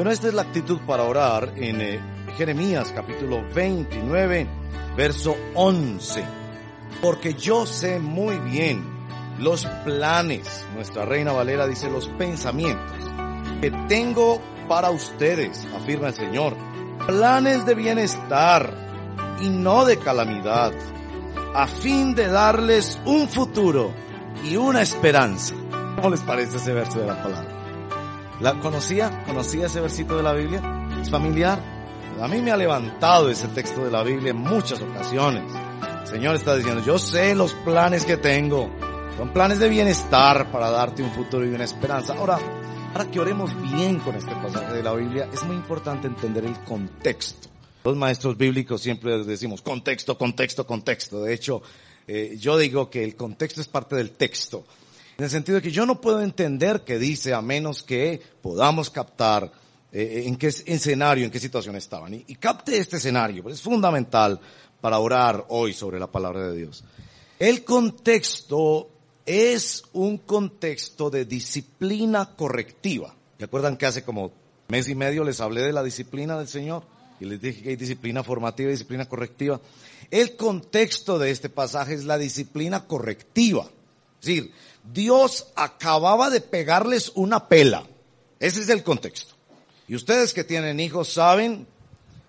Bueno, esta es la actitud para orar en eh, Jeremías capítulo 29, verso 11. Porque yo sé muy bien los planes, nuestra reina Valera dice los pensamientos que tengo para ustedes, afirma el Señor. Planes de bienestar y no de calamidad, a fin de darles un futuro y una esperanza. ¿Cómo les parece ese verso de la palabra? ¿La conocía? ¿Conocía ese versito de la Biblia? ¿Es familiar? A mí me ha levantado ese texto de la Biblia en muchas ocasiones. El Señor está diciendo, yo sé los planes que tengo. Son planes de bienestar para darte un futuro y una esperanza. Ahora, para que oremos bien con este pasaje de la Biblia, es muy importante entender el contexto. Los maestros bíblicos siempre decimos contexto, contexto, contexto. De hecho, eh, yo digo que el contexto es parte del texto. En el sentido de que yo no puedo entender qué dice a menos que podamos captar eh, en qué escenario, en qué situación estaban. Y, y capte este escenario, pues es fundamental para orar hoy sobre la palabra de Dios. El contexto es un contexto de disciplina correctiva. ¿Se acuerdan que hace como mes y medio les hablé de la disciplina del Señor? Y les dije que hay disciplina formativa y disciplina correctiva. El contexto de este pasaje es la disciplina correctiva. Es decir, Dios acababa de pegarles una pela. Ese es el contexto. Y ustedes que tienen hijos saben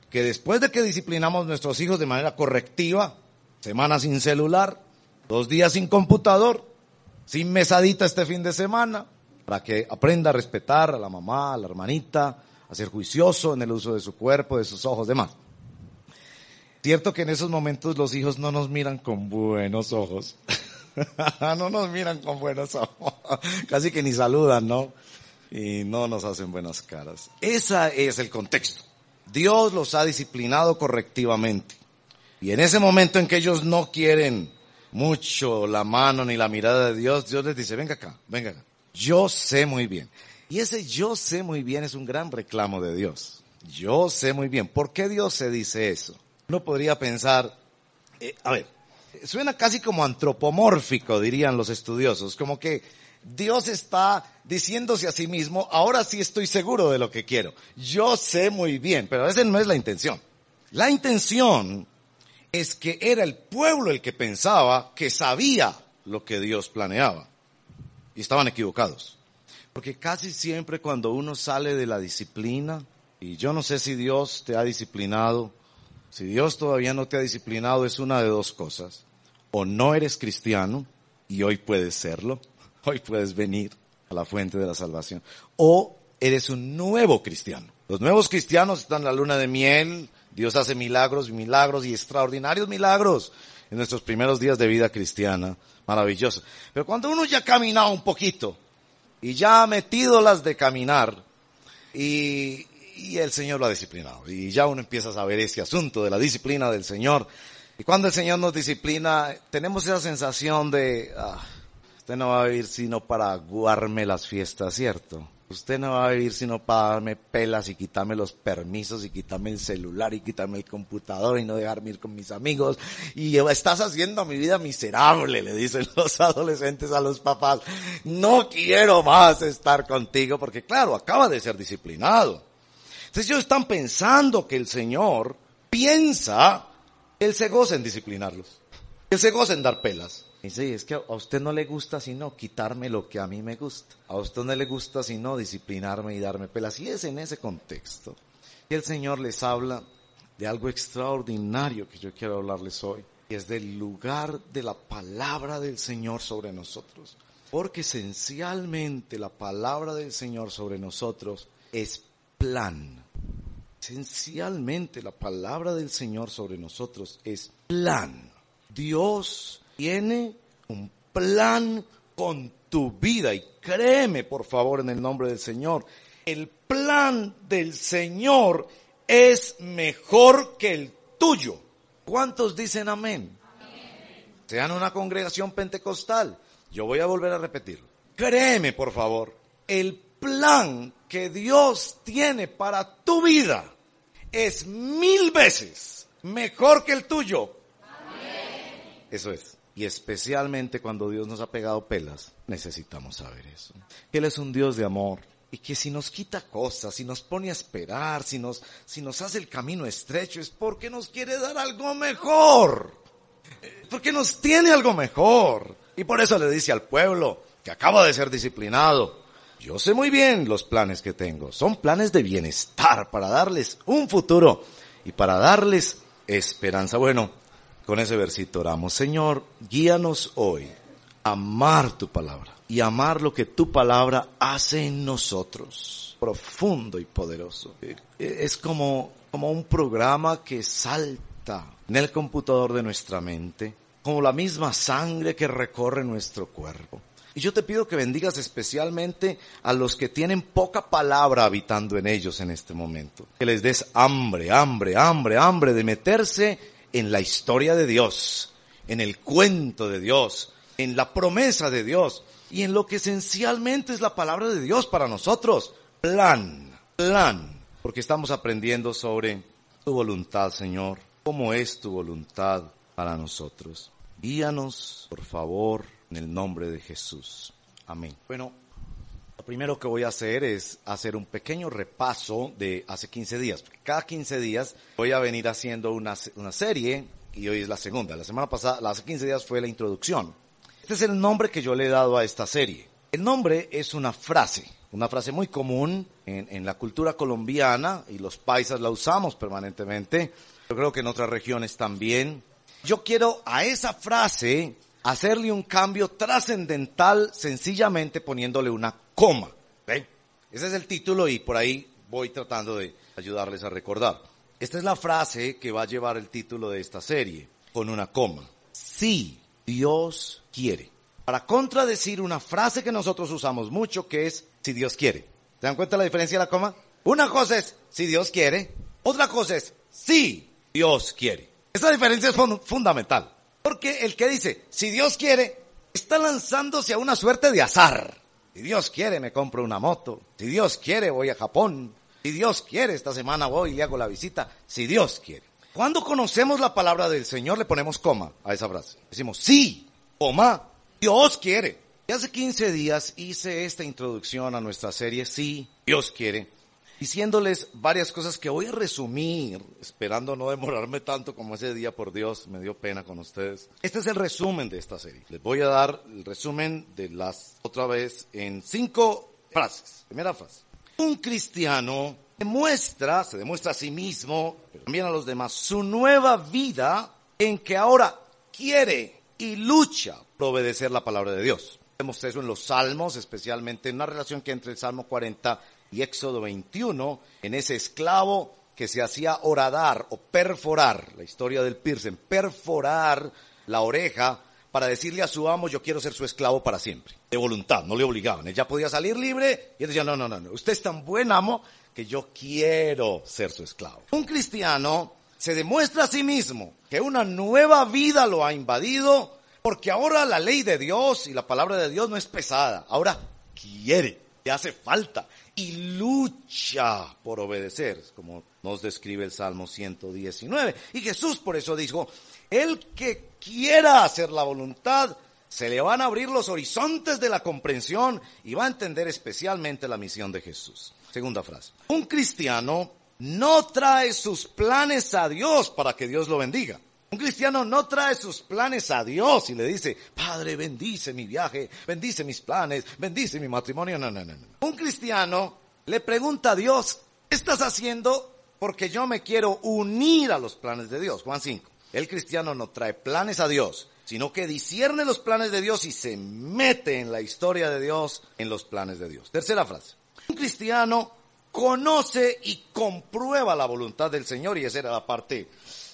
que después de que disciplinamos nuestros hijos de manera correctiva, semana sin celular, dos días sin computador, sin mesadita este fin de semana, para que aprenda a respetar a la mamá, a la hermanita, a ser juicioso en el uso de su cuerpo, de sus ojos, demás. Cierto que en esos momentos los hijos no nos miran con buenos ojos. no nos miran con buenos ojos. Casi que ni saludan, ¿no? Y no nos hacen buenas caras. Ese es el contexto. Dios los ha disciplinado correctivamente. Y en ese momento en que ellos no quieren mucho la mano ni la mirada de Dios, Dios les dice, venga acá, venga acá. Yo sé muy bien. Y ese yo sé muy bien es un gran reclamo de Dios. Yo sé muy bien. ¿Por qué Dios se dice eso? Uno podría pensar, eh, a ver, suena casi como antropomórfico, dirían los estudiosos, como que Dios está diciéndose a sí mismo, ahora sí estoy seguro de lo que quiero. Yo sé muy bien, pero esa no es la intención. La intención es que era el pueblo el que pensaba que sabía lo que Dios planeaba. Y estaban equivocados. Porque casi siempre cuando uno sale de la disciplina, y yo no sé si Dios te ha disciplinado, si Dios todavía no te ha disciplinado es una de dos cosas. O no eres cristiano, y hoy puedes serlo, hoy puedes venir a la fuente de la salvación. O eres un nuevo cristiano. Los nuevos cristianos están en la luna de miel, Dios hace milagros, milagros y extraordinarios milagros en nuestros primeros días de vida cristiana. Maravilloso. Pero cuando uno ya ha caminado un poquito y ya ha metido las de caminar y, y el Señor lo ha disciplinado y ya uno empieza a saber ese asunto de la disciplina del Señor. Y cuando el Señor nos disciplina, tenemos esa sensación de, ah, usted no va a vivir sino para aguarme las fiestas, ¿cierto? Usted no va a vivir sino para darme pelas y quitarme los permisos y quitarme el celular y quitarme el computador y no dejarme ir con mis amigos. Y estás haciendo mi vida miserable, le dicen los adolescentes a los papás. No quiero más estar contigo porque claro, acaba de ser disciplinado. Entonces ellos están pensando que el Señor piensa, Él se goza en disciplinarlos. Él se goza en dar pelas. Sí, es que a usted no le gusta sino quitarme lo que a mí me gusta. A usted no le gusta sino disciplinarme y darme pelas. Y es en ese contexto que el Señor les habla de algo extraordinario que yo quiero hablarles hoy. Y es del lugar de la palabra del Señor sobre nosotros. Porque esencialmente la palabra del Señor sobre nosotros es plan. Esencialmente la palabra del Señor sobre nosotros es plan. Dios tiene un plan con tu vida. Y créeme, por favor, en el nombre del Señor, el plan del Señor es mejor que el tuyo. ¿Cuántos dicen amén? Sean una congregación pentecostal. Yo voy a volver a repetirlo. Créeme, por favor, el plan que Dios tiene para tu vida es mil veces mejor que el tuyo. Eso es. Y especialmente cuando Dios nos ha pegado pelas, necesitamos saber eso. Él es un Dios de amor. Y que si nos quita cosas, si nos pone a esperar, si nos, si nos hace el camino estrecho, es porque nos quiere dar algo mejor. Porque nos tiene algo mejor. Y por eso le dice al pueblo que acaba de ser disciplinado. Yo sé muy bien los planes que tengo. Son planes de bienestar para darles un futuro y para darles esperanza. Bueno, con ese versito oramos. Señor, guíanos hoy a amar tu palabra y amar lo que tu palabra hace en nosotros. Profundo y poderoso. Es como, como un programa que salta en el computador de nuestra mente, como la misma sangre que recorre nuestro cuerpo. Y yo te pido que bendigas especialmente a los que tienen poca palabra habitando en ellos en este momento. Que les des hambre, hambre, hambre, hambre de meterse en la historia de Dios, en el cuento de Dios, en la promesa de Dios y en lo que esencialmente es la palabra de Dios para nosotros. Plan, plan. Porque estamos aprendiendo sobre tu voluntad, Señor. ¿Cómo es tu voluntad para nosotros? Guíanos, por favor en el nombre de Jesús. Amén. Bueno, lo primero que voy a hacer es hacer un pequeño repaso de hace 15 días. Cada 15 días voy a venir haciendo una, una serie y hoy es la segunda. La semana pasada, hace 15 días fue la introducción. Este es el nombre que yo le he dado a esta serie. El nombre es una frase, una frase muy común en, en la cultura colombiana y los paisas la usamos permanentemente. Yo creo que en otras regiones también. Yo quiero a esa frase hacerle un cambio trascendental sencillamente poniéndole una coma. Ese es el título y por ahí voy tratando de ayudarles a recordar. Esta es la frase que va a llevar el título de esta serie, con una coma. Si Dios quiere. Para contradecir una frase que nosotros usamos mucho que es si Dios quiere. ¿Se dan cuenta la diferencia de la coma? Una cosa es si Dios quiere, otra cosa es si Dios quiere. Esa diferencia es fundamental. Porque el que dice, si Dios quiere, está lanzándose a una suerte de azar. Si Dios quiere, me compro una moto. Si Dios quiere, voy a Japón. Si Dios quiere, esta semana voy y hago la visita. Si Dios quiere. Cuando conocemos la palabra del Señor, le ponemos coma a esa frase. Decimos, sí, coma, Dios quiere. Y hace 15 días hice esta introducción a nuestra serie, sí, Dios quiere diciéndoles varias cosas que voy a resumir, esperando no demorarme tanto como ese día, por Dios, me dio pena con ustedes. Este es el resumen de esta serie. Les voy a dar el resumen de las, otra vez, en cinco frases. Primera frase. Un cristiano demuestra, se demuestra a sí mismo, pero también a los demás, su nueva vida en que ahora quiere y lucha por obedecer la palabra de Dios. Vemos eso en los salmos, especialmente en una relación que entre el Salmo 40 y Éxodo 21, en ese esclavo que se hacía horadar o perforar, la historia del piercing, perforar la oreja para decirle a su amo, yo quiero ser su esclavo para siempre, de voluntad, no le obligaban, ella podía salir libre y él decía, no, no, no, no, usted es tan buen amo que yo quiero ser su esclavo. Un cristiano se demuestra a sí mismo que una nueva vida lo ha invadido porque ahora la ley de Dios y la palabra de Dios no es pesada, ahora quiere, le hace falta y lucha por obedecer, como nos describe el Salmo 119. Y Jesús por eso dijo, el que quiera hacer la voluntad, se le van a abrir los horizontes de la comprensión y va a entender especialmente la misión de Jesús. Segunda frase. Un cristiano no trae sus planes a Dios para que Dios lo bendiga. Un cristiano no trae sus planes a Dios y le dice, Padre, bendice mi viaje, bendice mis planes, bendice mi matrimonio. No, no, no, no. Un cristiano le pregunta a Dios, ¿qué estás haciendo? Porque yo me quiero unir a los planes de Dios. Juan 5. El cristiano no trae planes a Dios, sino que discierne los planes de Dios y se mete en la historia de Dios, en los planes de Dios. Tercera frase. Un cristiano conoce y comprueba la voluntad del Señor y esa era la parte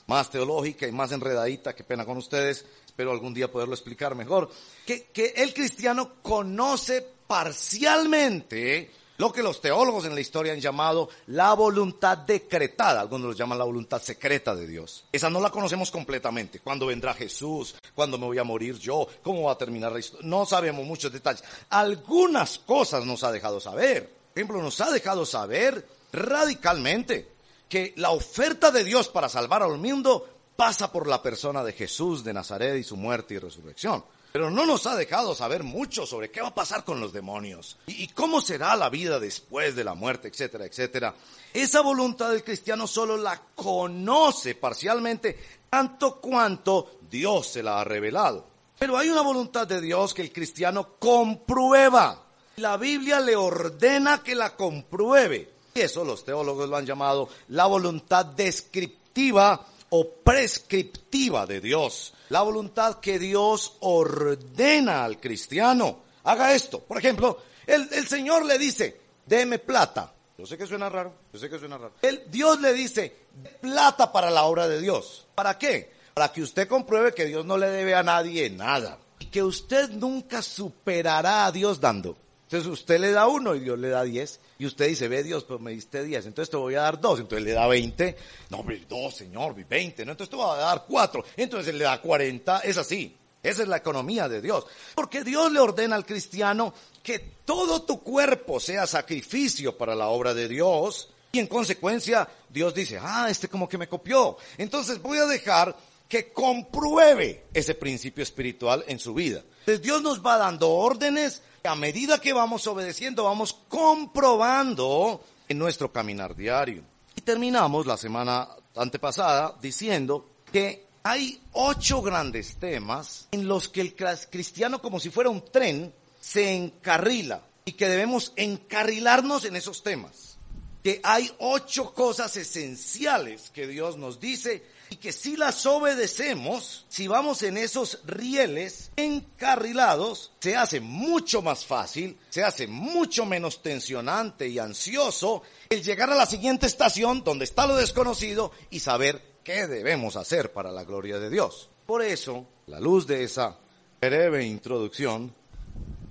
más teológica y más enredadita, qué pena con ustedes, espero algún día poderlo explicar mejor, que, el cristiano conoce parcialmente lo que los teólogos en la historia han llamado la voluntad decretada, algunos lo llaman la voluntad secreta de Dios. Esa no la conocemos completamente. ¿Cuándo vendrá Jesús? ¿Cuándo me voy a morir yo? ¿Cómo va a terminar la historia? No sabemos muchos detalles. Algunas cosas nos ha dejado saber. Por ejemplo, nos ha dejado saber radicalmente que la oferta de Dios para salvar al mundo pasa por la persona de Jesús de Nazaret y su muerte y resurrección. Pero no nos ha dejado saber mucho sobre qué va a pasar con los demonios y, cómo será la vida después de la muerte, etcétera, etcétera. Esa voluntad del cristiano solo la conoce parcialmente, tanto cuanto Dios se la ha revelado. Pero hay una voluntad de Dios que el cristiano comprueba. La Biblia le ordena que la compruebe. Eso los teólogos lo han llamado la voluntad descriptiva o prescriptiva de Dios. La voluntad que Dios ordena al cristiano. Haga esto. Por ejemplo, el, Señor le dice, deme plata. Yo sé que suena raro, yo sé que suena raro. El, Dios le dice, plata para la obra de Dios. ¿Para qué? Para que usted compruebe que Dios no le debe a nadie nada. Y que usted nunca superará a Dios dando. Entonces usted le da uno y Dios le da diez. Y usted dice, ve Dios, pues me diste diez, entonces te voy a dar dos. Entonces le da veinte. No, hombre, dos, Señor, veinte. No, entonces te voy a dar cuatro. Entonces le da cuarenta. Es así. Esa es la economía de Dios. Porque Dios le ordena al cristiano que todo tu cuerpo sea sacrificio para la obra de Dios. Y en consecuencia, Dios dice, ah, este como que me copió. Entonces voy a dejar que compruebe ese principio espiritual en su vida. Entonces Dios nos va dando órdenes a medida que vamos obedeciendo, vamos comprobando en nuestro caminar diario. Y terminamos la semana antepasada diciendo que hay ocho grandes temas en los que el cristiano, como si fuera un tren, se encarrila y que debemos encarrilarnos en esos temas. Que hay ocho cosas esenciales que Dios nos dice y que si las obedecemos, si vamos en esos rieles encarrilados, se hace mucho más fácil, se hace mucho menos tensionante y ansioso el llegar a la siguiente estación donde está lo desconocido y saber qué debemos hacer para la gloria de Dios. Por eso, la luz de esa breve introducción,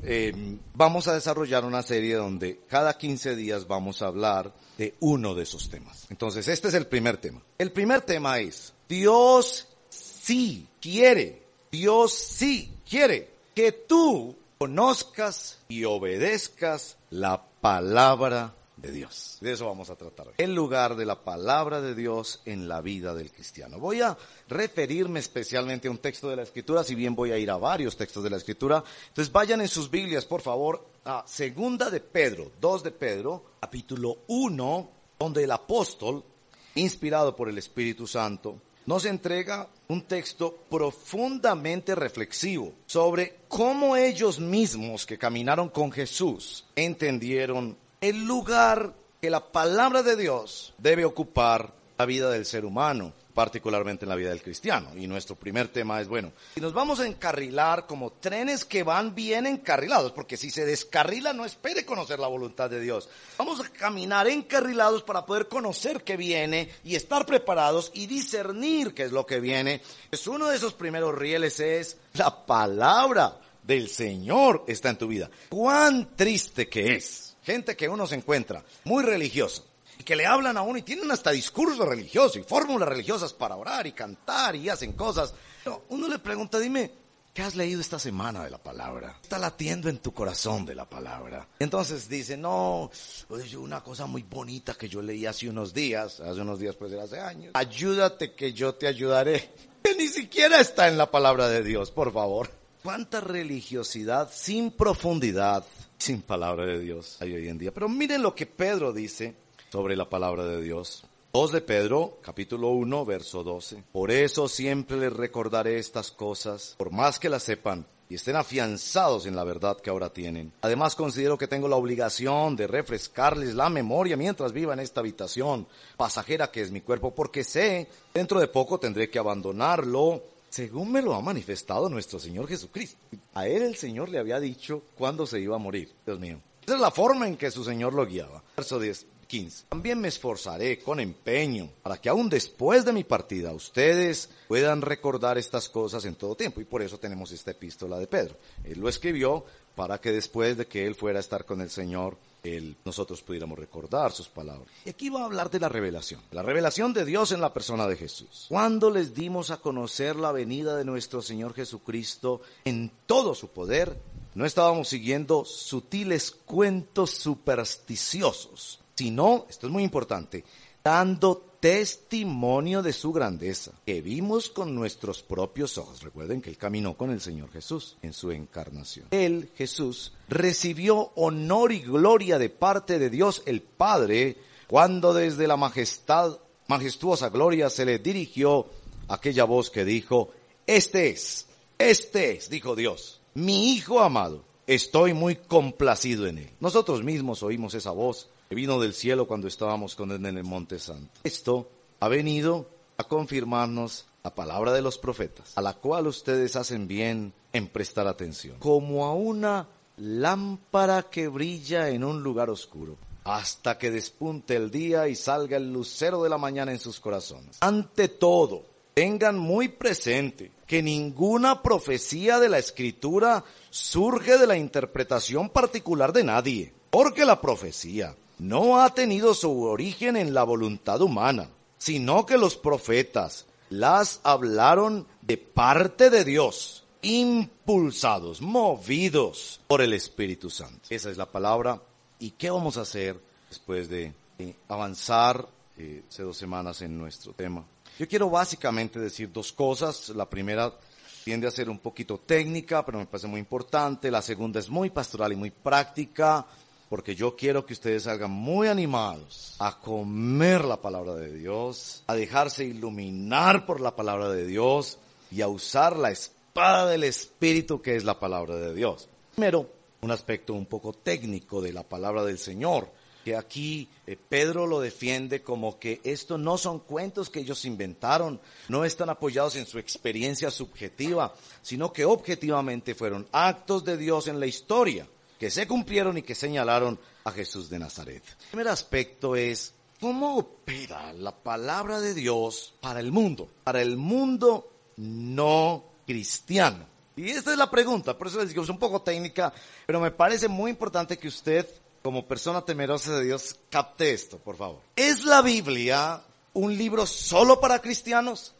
eh, vamos a desarrollar una serie donde cada 15 días vamos a hablar de uno de esos temas. Entonces, este es el primer tema. El primer tema es, Dios sí quiere, Dios sí quiere que tú conozcas y obedezcas la palabra de Dios. De eso vamos a tratar. El lugar de la palabra de Dios en la vida del cristiano. Voy a referirme especialmente a un texto de la Escritura, si bien voy a ir a varios textos de la Escritura. Entonces vayan en sus Biblias, por favor, a Segunda de Pedro, 2 de Pedro, capítulo 1, donde el apóstol, inspirado por el Espíritu Santo, nos entrega un texto profundamente reflexivo sobre cómo ellos mismos que caminaron con Jesús entendieron el lugar que la palabra de Dios debe ocupar la vida del ser humano particularmente en la vida del cristiano. Y nuestro primer tema es, bueno, si nos vamos a encarrilar como trenes que van bien encarrilados, porque si se descarrila no espere conocer la voluntad de Dios. Vamos a caminar encarrilados para poder conocer qué viene y estar preparados y discernir qué es lo que viene. Es uno de esos primeros rieles es la palabra del Señor está en tu vida. Cuán triste que es. Gente que uno se encuentra muy religiosa, que le hablan a uno y tienen hasta discurso religioso y fórmulas religiosas para orar y cantar y hacen cosas. Uno le pregunta, dime, ¿qué has leído esta semana de la palabra? Está latiendo en tu corazón de la palabra. Entonces dice, no, una cosa muy bonita que yo leí hace unos días, hace unos días pues hace años. Ayúdate que yo te ayudaré. Que ni siquiera está en la palabra de Dios, por favor. ¿Cuánta religiosidad sin profundidad, sin palabra de Dios hay hoy en día? Pero miren lo que Pedro dice sobre la palabra de Dios. 2 de Pedro, capítulo 1, verso 12. Por eso siempre les recordaré estas cosas, por más que las sepan y estén afianzados en la verdad que ahora tienen. Además considero que tengo la obligación de refrescarles la memoria mientras viva en esta habitación pasajera que es mi cuerpo, porque sé, dentro de poco tendré que abandonarlo, según me lo ha manifestado nuestro Señor Jesucristo. A él el Señor le había dicho cuándo se iba a morir. Dios mío. Esa es la forma en que su Señor lo guiaba. Verso 10. 15. También me esforzaré con empeño para que aún después de mi partida ustedes puedan recordar estas cosas en todo tiempo. Y por eso tenemos esta epístola de Pedro. Él lo escribió para que después de que él fuera a estar con el Señor, él, nosotros pudiéramos recordar sus palabras. Y aquí va a hablar de la revelación, la revelación de Dios en la persona de Jesús. Cuando les dimos a conocer la venida de nuestro Señor Jesucristo en todo su poder, no estábamos siguiendo sutiles cuentos supersticiosos, sino, esto es muy importante, dando testimonio de su grandeza, que vimos con nuestros propios ojos. Recuerden que él caminó con el Señor Jesús en su encarnación. Él, Jesús, recibió honor y gloria de parte de Dios el Padre cuando desde la majestad, majestuosa gloria se le dirigió aquella voz que dijo, este es, este es, dijo Dios, mi Hijo amado, estoy muy complacido en él. Nosotros mismos oímos esa voz que vino del cielo cuando estábamos con él en el Monte Santo. Esto ha venido a confirmarnos la palabra de los profetas, a la cual ustedes hacen bien en prestar atención, como a una lámpara que brilla en un lugar oscuro, hasta que despunte el día y salga el lucero de la mañana en sus corazones. Ante todo, tengan muy presente que ninguna profecía de la escritura surge de la interpretación particular de nadie, porque la profecía no ha tenido su origen en la voluntad humana, sino que los profetas las hablaron de parte de Dios, impulsados, movidos por el Espíritu Santo. Esa es la palabra. ¿Y qué vamos a hacer después de avanzar eh, hace dos semanas en nuestro tema? Yo quiero básicamente decir dos cosas. La primera tiende a ser un poquito técnica, pero me parece muy importante. La segunda es muy pastoral y muy práctica porque yo quiero que ustedes salgan muy animados a comer la palabra de Dios, a dejarse iluminar por la palabra de Dios y a usar la espada del Espíritu que es la palabra de Dios. Primero, un aspecto un poco técnico de la palabra del Señor, que aquí eh, Pedro lo defiende como que esto no son cuentos que ellos inventaron, no están apoyados en su experiencia subjetiva, sino que objetivamente fueron actos de Dios en la historia que se cumplieron y que señalaron a Jesús de Nazaret. El primer aspecto es cómo opera la palabra de Dios para el mundo, para el mundo no cristiano. Y esta es la pregunta, por eso les digo, es un poco técnica, pero me parece muy importante que usted, como persona temerosa de Dios, capte esto, por favor. ¿Es la Biblia un libro solo para cristianos?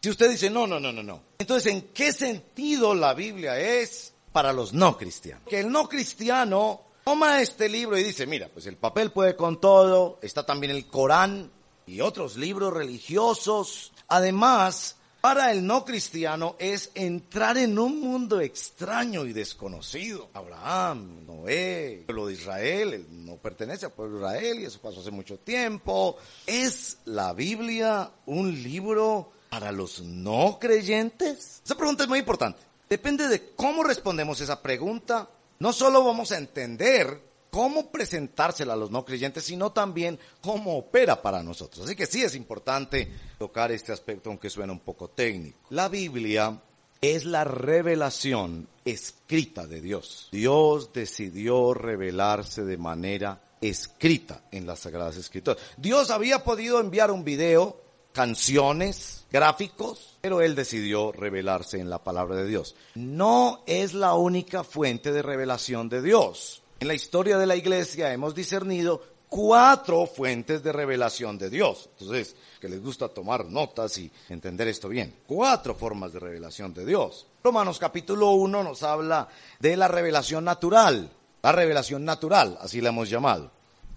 Si usted dice, no, no, no, no, no. Entonces, ¿en qué sentido la Biblia es para los no cristianos. Que el no cristiano toma este libro y dice, mira, pues el papel puede con todo, está también el Corán y otros libros religiosos. Además, para el no cristiano es entrar en un mundo extraño y desconocido. Abraham, Noé, el pueblo de Israel, no pertenece al pueblo de Israel y eso pasó hace mucho tiempo. ¿Es la Biblia un libro para los no creyentes? Esa pregunta es muy importante. Depende de cómo respondemos esa pregunta. No solo vamos a entender cómo presentársela a los no creyentes, sino también cómo opera para nosotros. Así que sí es importante tocar este aspecto, aunque suena un poco técnico. La Biblia es la revelación escrita de Dios. Dios decidió revelarse de manera escrita en las Sagradas Escrituras. Dios había podido enviar un video canciones, gráficos, pero él decidió revelarse en la palabra de Dios. No es la única fuente de revelación de Dios. En la historia de la iglesia hemos discernido cuatro fuentes de revelación de Dios. Entonces, que les gusta tomar notas y entender esto bien. Cuatro formas de revelación de Dios. Romanos capítulo 1 nos habla de la revelación natural. La revelación natural, así la hemos llamado.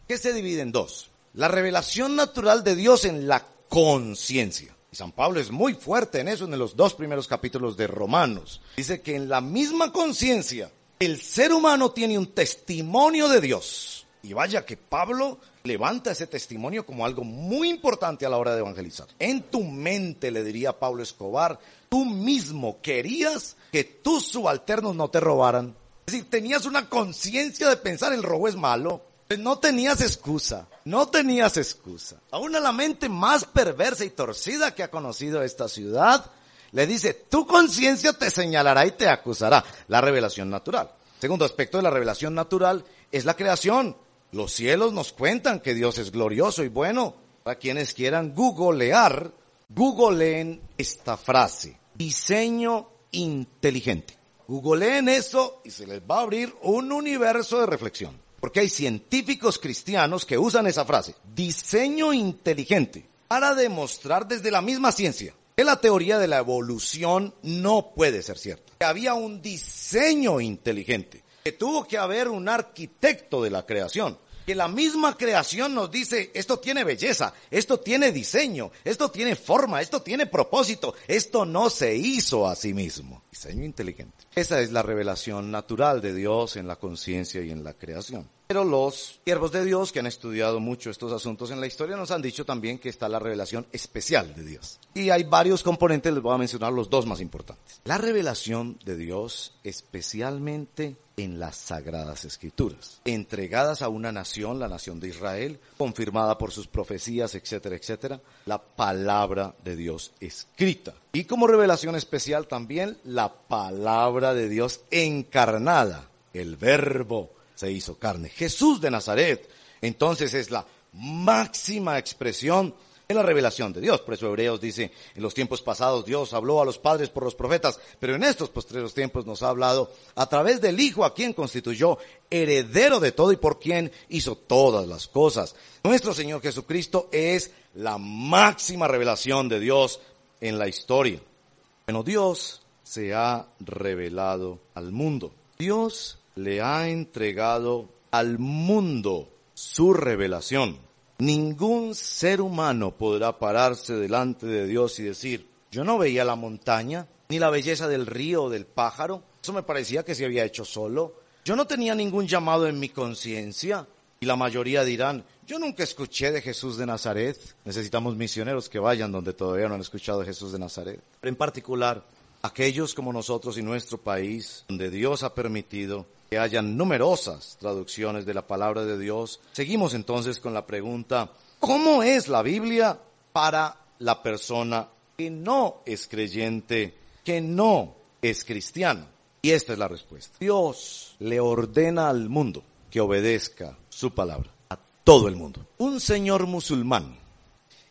Que se divide en dos. La revelación natural de Dios en la conciencia. Y San Pablo es muy fuerte en eso en los dos primeros capítulos de Romanos. Dice que en la misma conciencia el ser humano tiene un testimonio de Dios. Y vaya que Pablo levanta ese testimonio como algo muy importante a la hora de evangelizar. En tu mente, le diría Pablo Escobar, tú mismo querías que tus subalternos no te robaran. Es decir, tenías una conciencia de pensar el robo es malo. No tenías excusa, no tenías excusa. Aún a la mente más perversa y torcida que ha conocido esta ciudad, le dice, tu conciencia te señalará y te acusará. La revelación natural. Segundo aspecto de la revelación natural es la creación. Los cielos nos cuentan que Dios es glorioso y bueno. Para quienes quieran googlear, googleen esta frase. Diseño inteligente. Googleen eso y se les va a abrir un universo de reflexión. Porque hay científicos cristianos que usan esa frase, diseño inteligente, para demostrar desde la misma ciencia que la teoría de la evolución no puede ser cierta. Que había un diseño inteligente, que tuvo que haber un arquitecto de la creación, que la misma creación nos dice, esto tiene belleza, esto tiene diseño, esto tiene forma, esto tiene propósito, esto no se hizo a sí mismo. Diseño inteligente. Esa es la revelación natural de Dios en la conciencia y en la creación. Pero los siervos de Dios que han estudiado mucho estos asuntos en la historia nos han dicho también que está la revelación especial de Dios. Y hay varios componentes, les voy a mencionar los dos más importantes. La revelación de Dios especialmente en las sagradas escrituras, entregadas a una nación, la nación de Israel, confirmada por sus profecías, etcétera, etcétera, la palabra de Dios escrita. Y como revelación especial también la palabra de Dios encarnada, el verbo se hizo carne. Jesús de Nazaret, entonces es la máxima expresión de la revelación de Dios. Por eso Hebreos dice, en los tiempos pasados Dios habló a los padres por los profetas, pero en estos postreros tiempos nos ha hablado a través del Hijo a quien constituyó heredero de todo y por quien hizo todas las cosas. Nuestro Señor Jesucristo es la máxima revelación de Dios en la historia. Bueno, Dios se ha revelado al mundo. Dios le ha entregado al mundo su revelación. Ningún ser humano podrá pararse delante de Dios y decir, yo no veía la montaña, ni la belleza del río o del pájaro, eso me parecía que se había hecho solo. Yo no tenía ningún llamado en mi conciencia. Y la mayoría dirán, yo nunca escuché de Jesús de Nazaret. Necesitamos misioneros que vayan donde todavía no han escuchado de Jesús de Nazaret. En particular, aquellos como nosotros y nuestro país, donde Dios ha permitido que hayan numerosas traducciones de la palabra de Dios. Seguimos entonces con la pregunta, ¿cómo es la Biblia para la persona que no es creyente, que no es cristiano? Y esta es la respuesta. Dios le ordena al mundo que obedezca su palabra, a todo el mundo. Un señor musulmán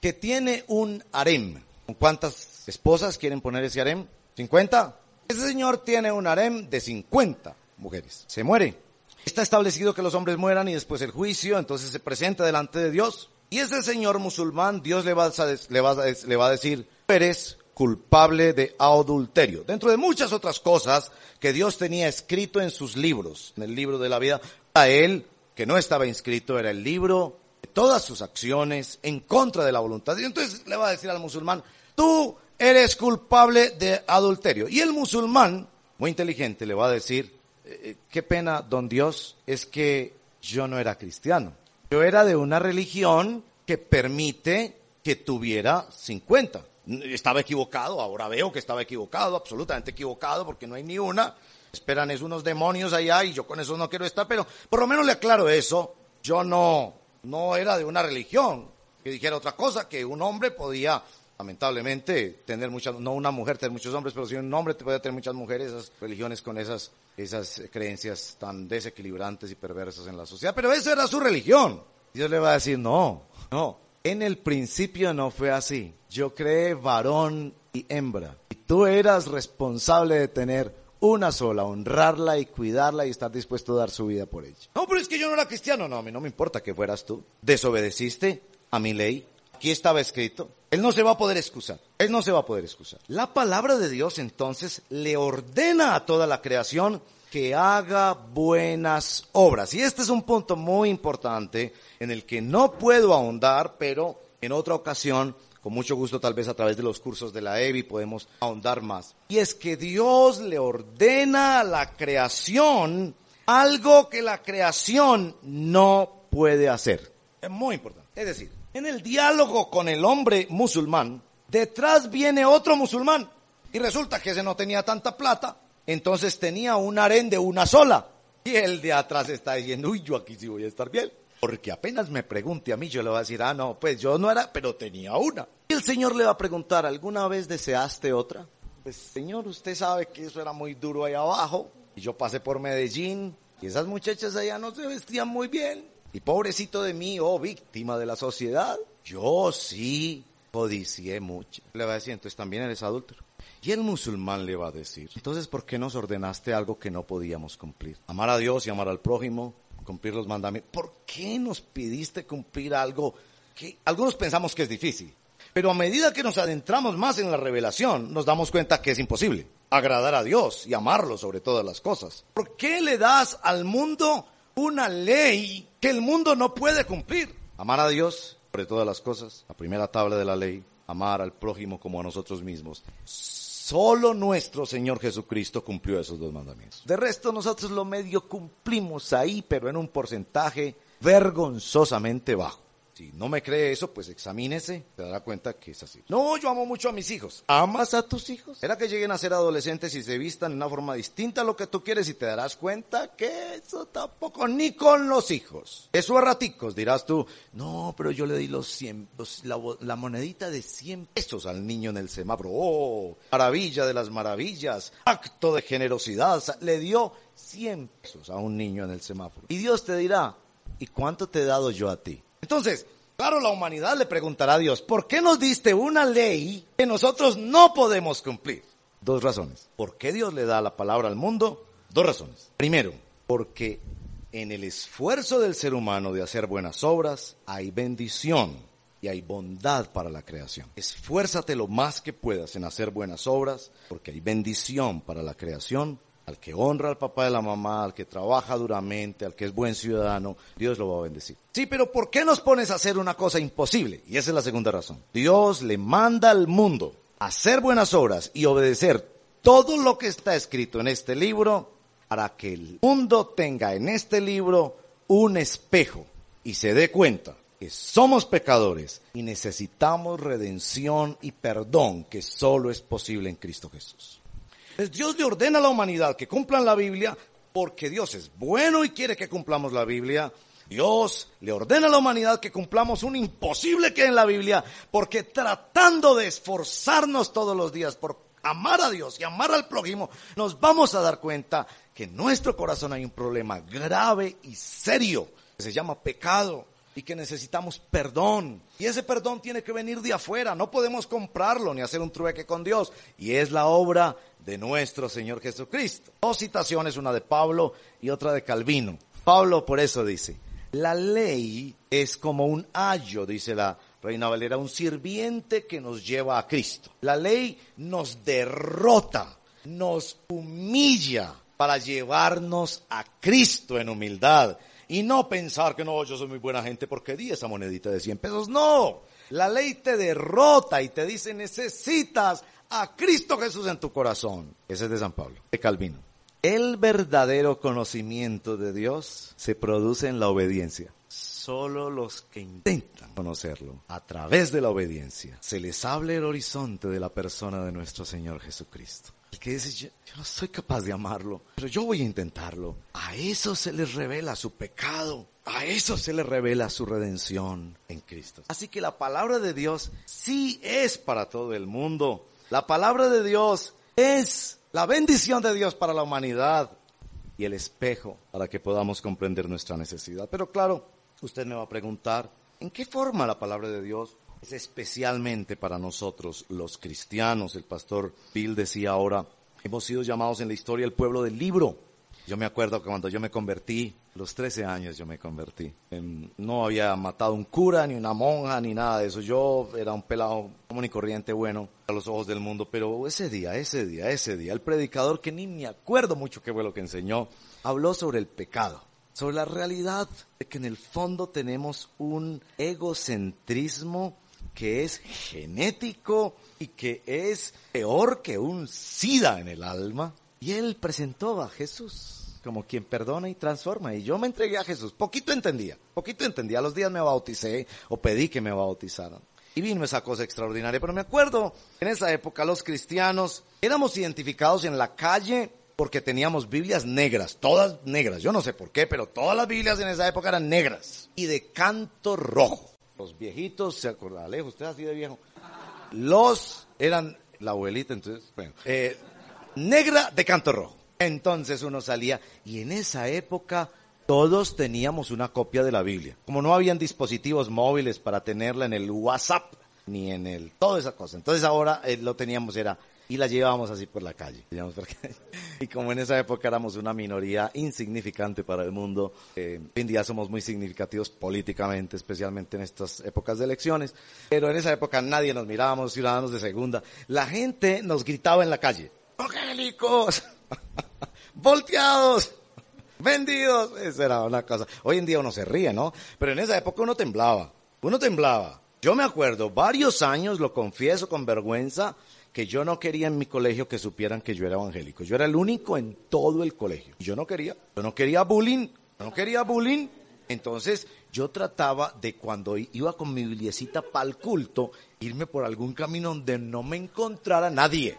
que tiene un harem. ¿Cuántas esposas quieren poner ese harem? ¿50? Ese señor tiene un harem de 50 mujeres. Se muere. Está establecido que los hombres mueran y después el juicio, entonces se presenta delante de Dios. Y ese señor musulmán, Dios le va a, le va a decir, eres culpable de adulterio. Dentro de muchas otras cosas que Dios tenía escrito en sus libros, en el libro de la vida, a él, que no estaba inscrito, era el libro de todas sus acciones en contra de la voluntad. Y entonces le va a decir al musulmán, tú eres culpable de adulterio. Y el musulmán, muy inteligente, le va a decir, eh, qué pena, don Dios, es que yo no era cristiano. Yo era de una religión que permite que tuviera 50. Estaba equivocado, ahora veo que estaba equivocado, absolutamente equivocado, porque no hay ni una. Esperan es unos demonios allá y yo con eso no quiero estar, pero por lo menos le aclaro eso. Yo no, no era de una religión que dijera otra cosa, que un hombre podía lamentablemente tener muchas, no una mujer tener muchos hombres, pero si un hombre te puede tener muchas mujeres, esas religiones con esas, esas creencias tan desequilibrantes y perversas en la sociedad. Pero eso era su religión. Dios le va a decir, no, no, en el principio no fue así. Yo creé varón y hembra. Y tú eras responsable de tener una sola, honrarla y cuidarla y estar dispuesto a dar su vida por ella. No, pero es que yo no era cristiano. No, a mí no me importa que fueras tú. Desobedeciste a mi ley. Aquí estaba escrito. Él no se va a poder excusar. Él no se va a poder excusar. La palabra de Dios entonces le ordena a toda la creación que haga buenas obras. Y este es un punto muy importante en el que no puedo ahondar, pero en otra ocasión, con mucho gusto tal vez a través de los cursos de la EBI podemos ahondar más. Y es que Dios le ordena a la creación algo que la creación no puede hacer. Es muy importante. Es decir, en el diálogo con el hombre musulmán, detrás viene otro musulmán. Y resulta que ese no tenía tanta plata, entonces tenía un harén de una sola. Y el de atrás está diciendo, uy, yo aquí sí voy a estar bien. Porque apenas me pregunte a mí, yo le voy a decir, ah, no, pues yo no era, pero tenía una. Y el Señor le va a preguntar, ¿alguna vez deseaste otra? Pues Señor, usted sabe que eso era muy duro ahí abajo. Y yo pasé por Medellín y esas muchachas allá no se vestían muy bien. Y pobrecito de mí, oh víctima de la sociedad, yo sí codicié mucho. Le va a decir, entonces también eres adúltero. Y el musulmán le va a decir, entonces, ¿por qué nos ordenaste algo que no podíamos cumplir? Amar a Dios y amar al prójimo, cumplir los mandamientos. ¿Por qué nos pidiste cumplir algo que algunos pensamos que es difícil? Pero a medida que nos adentramos más en la revelación, nos damos cuenta que es imposible agradar a Dios y amarlo sobre todas las cosas. ¿Por qué le das al mundo una ley que el mundo no puede cumplir? Amar a Dios sobre todas las cosas, la primera tabla de la ley, amar al prójimo como a nosotros mismos. Solo nuestro Señor Jesucristo cumplió esos dos mandamientos. De resto nosotros lo medio cumplimos ahí, pero en un porcentaje vergonzosamente bajo. Si no me cree eso, pues examínese, te dará cuenta que es así. No, yo amo mucho a mis hijos. ¿Amas a tus hijos? Era que lleguen a ser adolescentes y se vistan de una forma distinta a lo que tú quieres y te darás cuenta que eso tampoco, ni con los hijos. Eso a raticos, dirás tú, no, pero yo le di los 100, la, la, monedita de 100 pesos al niño en el semáforo. Oh, maravilla de las maravillas, acto de generosidad, le dio 100 pesos a un niño en el semáforo. Y Dios te dirá, ¿y cuánto te he dado yo a ti? Entonces, claro, la humanidad le preguntará a Dios, ¿por qué nos diste una ley que nosotros no podemos cumplir? Dos razones. ¿Por qué Dios le da la palabra al mundo? Dos razones. Primero, porque en el esfuerzo del ser humano de hacer buenas obras hay bendición y hay bondad para la creación. Esfuérzate lo más que puedas en hacer buenas obras porque hay bendición para la creación al que honra al papá y la mamá, al que trabaja duramente, al que es buen ciudadano, Dios lo va a bendecir. Sí, pero ¿por qué nos pones a hacer una cosa imposible? Y esa es la segunda razón. Dios le manda al mundo hacer buenas obras y obedecer todo lo que está escrito en este libro para que el mundo tenga en este libro un espejo y se dé cuenta que somos pecadores y necesitamos redención y perdón que solo es posible en Cristo Jesús. Dios le ordena a la humanidad que cumplan la Biblia porque Dios es bueno y quiere que cumplamos la Biblia. Dios le ordena a la humanidad que cumplamos un imposible que en la Biblia porque tratando de esforzarnos todos los días por amar a Dios y amar al prójimo, nos vamos a dar cuenta que en nuestro corazón hay un problema grave y serio que se llama pecado y que necesitamos perdón. Y ese perdón tiene que venir de afuera, no podemos comprarlo ni hacer un trueque con Dios. Y es la obra de nuestro Señor Jesucristo. Dos citaciones, una de Pablo y otra de Calvino. Pablo por eso dice, la ley es como un ayo, dice la Reina Valera, un sirviente que nos lleva a Cristo. La ley nos derrota, nos humilla para llevarnos a Cristo en humildad y no pensar que no, yo soy muy buena gente porque di esa monedita de 100 pesos. No, la ley te derrota y te dice necesitas a Cristo Jesús en tu corazón. Ese es de San Pablo, de Calvino. El verdadero conocimiento de Dios se produce en la obediencia. Solo los que intentan conocerlo a través de la obediencia se les abre el horizonte de la persona de nuestro Señor Jesucristo. El que dice, yo, no soy capaz de amarlo, pero yo voy a intentarlo. A eso se les revela su pecado. A eso se les revela su redención en Cristo. Así que la palabra de Dios sí es para todo el mundo. La palabra de Dios es la bendición de Dios para la humanidad y el espejo para que podamos comprender nuestra necesidad. Pero claro, usted me va a preguntar, ¿en qué forma la palabra de Dios es especialmente para nosotros los cristianos. El pastor Bill decía ahora, hemos sido llamados en la historia el pueblo del libro. Yo me acuerdo que cuando yo me convertí, a los 13 años yo me convertí. No había matado un cura, ni una monja, ni nada de eso. Yo era un pelado común y corriente bueno a los ojos del mundo. Pero ese día, ese día, ese día, el predicador, que ni me acuerdo mucho qué fue lo que enseñó, habló sobre el pecado sobre la realidad de que en el fondo tenemos un egocentrismo que es genético y que es peor que un SIDA en el alma. Y él presentó a Jesús como quien perdona y transforma. Y yo me entregué a Jesús. Poquito entendía, poquito entendía. Los días me bauticé o pedí que me bautizaran. Y vino esa cosa extraordinaria. Pero me acuerdo, en esa época los cristianos éramos identificados en la calle porque teníamos Biblias negras, todas negras. Yo no sé por qué, pero todas las Biblias en esa época eran negras y de canto rojo. Los viejitos, se acuerdan, Alejo, usted así de viejo. Los eran la abuelita, entonces, bueno, eh, negra de canto rojo. Entonces uno salía y en esa época todos teníamos una copia de la Biblia. Como no habían dispositivos móviles para tenerla en el WhatsApp ni en el toda esa cosa. Entonces ahora eh, lo teníamos era y la llevábamos así por la calle. Y como en esa época éramos una minoría insignificante para el mundo, eh, hoy en día somos muy significativos políticamente, especialmente en estas épocas de elecciones, pero en esa época nadie nos mirábamos, ciudadanos de segunda. La gente nos gritaba en la calle, ¡Angélicos! ¡Volteados! ¡Vendidos! Esa era una cosa. Hoy en día uno se ríe, ¿no? Pero en esa época uno temblaba. Uno temblaba. Yo me acuerdo, varios años, lo confieso con vergüenza, que yo no quería en mi colegio que supieran que yo era evangélico. Yo era el único en todo el colegio. Yo no quería, yo no quería bullying, no quería bullying. Entonces yo trataba de cuando iba con mi bibliecita para el culto, irme por algún camino donde no me encontrara nadie.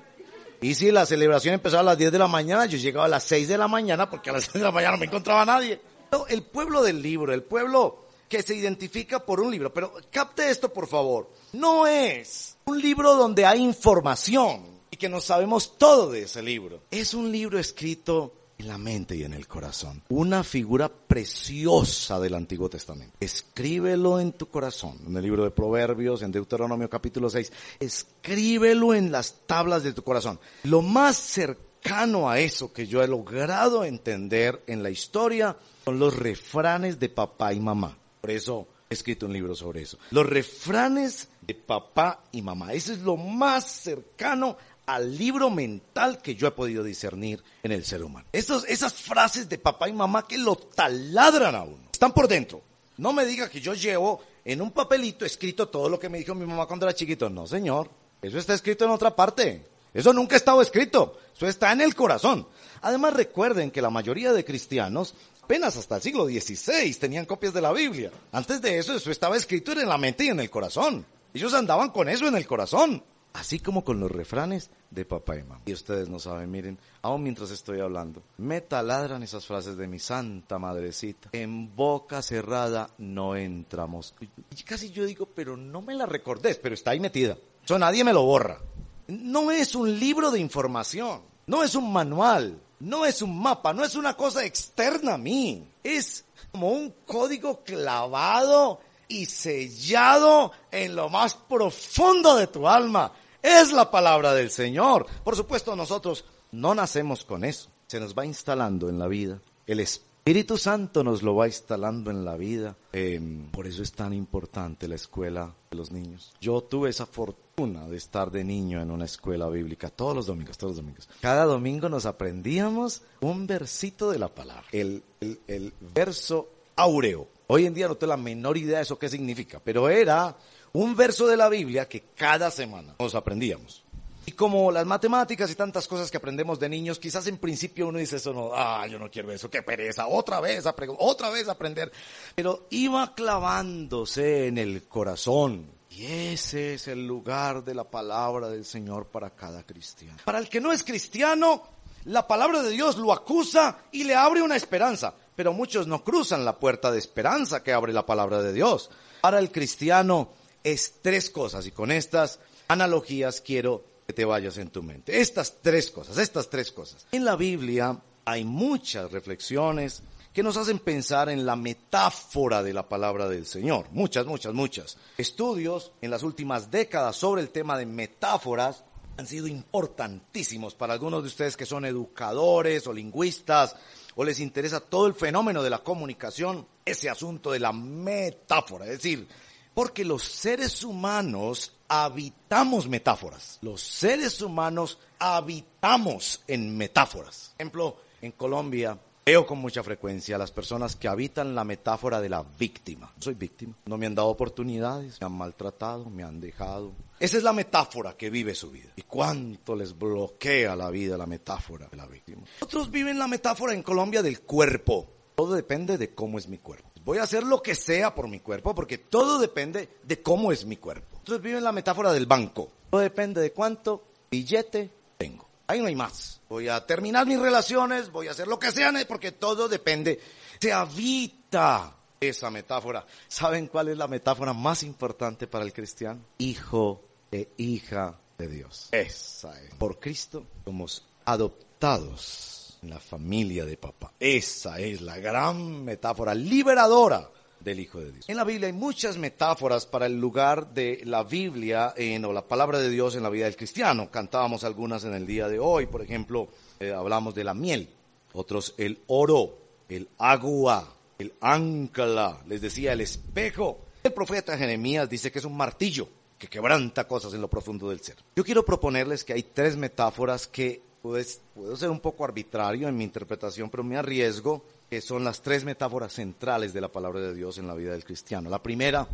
Y si la celebración empezaba a las 10 de la mañana, yo llegaba a las 6 de la mañana porque a las 6 de la mañana no me encontraba nadie. El pueblo del libro, el pueblo que se identifica por un libro. Pero capte esto, por favor. No es un libro donde hay información y que no sabemos todo de ese libro. Es un libro escrito en la mente y en el corazón. Una figura preciosa del Antiguo Testamento. Escríbelo en tu corazón, en el libro de Proverbios, en Deuteronomio capítulo 6. Escríbelo en las tablas de tu corazón. Lo más cercano a eso que yo he logrado entender en la historia son los refranes de papá y mamá. Por eso he escrito un libro sobre eso. Los refranes de papá y mamá. Eso es lo más cercano al libro mental que yo he podido discernir en el ser humano. esas frases de papá y mamá que lo taladran a uno. Están por dentro. No me diga que yo llevo en un papelito escrito todo lo que me dijo mi mamá cuando era chiquito. No, señor. Eso está escrito en otra parte. Eso nunca ha estado escrito. Eso está en el corazón. Además recuerden que la mayoría de cristianos apenas hasta el siglo XVI tenían copias de la Biblia. Antes de eso, eso estaba escrito en la mente y en el corazón. Ellos andaban con eso en el corazón. Así como con los refranes de papá y mamá. Y ustedes no saben, miren, aún mientras estoy hablando, me taladran esas frases de mi santa madrecita. En boca cerrada no entramos. Y casi yo digo, pero no me la recordés, pero está ahí metida. Eso nadie me lo borra. No es un libro de información, no es un manual, no es un mapa, no es una cosa externa a mí. Es como un código clavado y sellado en lo más profundo de tu alma. Es la palabra del Señor. Por supuesto, nosotros no nacemos con eso. Se nos va instalando en la vida. El Espíritu Santo nos lo va instalando en la vida. Em, por eso es tan importante la escuela de los niños. Yo tuve esa fortuna de estar de niño en una escuela bíblica todos los domingos, todos los domingos. Cada domingo nos aprendíamos un versito de la palabra. El, el, el verso áureo. Hoy en día no tengo la menor idea de eso qué significa, pero era un verso de la Biblia que cada semana nos aprendíamos. Y como las matemáticas y tantas cosas que aprendemos de niños, quizás en principio uno dice eso, no, ah, yo no quiero eso, qué pereza, otra vez, otra vez aprender. Pero iba clavándose en el corazón. Y ese es el lugar de la palabra del Señor para cada cristiano. Para el que no es cristiano, la palabra de Dios lo acusa y le abre una esperanza. Pero muchos no cruzan la puerta de esperanza que abre la palabra de Dios. Para el cristiano es tres cosas y con estas analogías quiero que te vayas en tu mente. Estas tres cosas, estas tres cosas. En la Biblia hay muchas reflexiones que nos hacen pensar en la metáfora de la palabra del Señor. Muchas, muchas, muchas. Estudios en las últimas décadas sobre el tema de metáforas han sido importantísimos para algunos de ustedes que son educadores o lingüistas o les interesa todo el fenómeno de la comunicación, ese asunto de la metáfora, es decir, porque los seres humanos habitamos metáforas. Los seres humanos habitamos en metáforas. Por ejemplo, en Colombia veo con mucha frecuencia a las personas que habitan la metáfora de la víctima. Soy víctima, no me han dado oportunidades, me han maltratado, me han dejado. Esa es la metáfora que vive su vida. ¿Y cuánto les bloquea la vida la metáfora de la víctima? Otros viven la metáfora en Colombia del cuerpo. Todo depende de cómo es mi cuerpo. Voy a hacer lo que sea por mi cuerpo porque todo depende de cómo es mi cuerpo. Entonces viven la metáfora del banco. Todo depende de cuánto billete tengo. Ahí no hay más. Voy a terminar mis relaciones, voy a hacer lo que sea porque todo depende. Se habita esa metáfora. ¿Saben cuál es la metáfora más importante para el cristiano? Hijo e hija de Dios. Esa es. Por Cristo somos adoptados la familia de papá. Esa es la gran metáfora liberadora del Hijo de Dios. En la Biblia hay muchas metáforas para el lugar de la Biblia en, o la palabra de Dios en la vida del cristiano. Cantábamos algunas en el día de hoy, por ejemplo, eh, hablamos de la miel, otros el oro, el agua, el ancla, les decía el espejo. El profeta Jeremías dice que es un martillo que quebranta cosas en lo profundo del ser. Yo quiero proponerles que hay tres metáforas que puedo ser un poco arbitrario en mi interpretación, pero me arriesgo que son las tres metáforas centrales de la palabra de Dios en la vida del cristiano. La primera,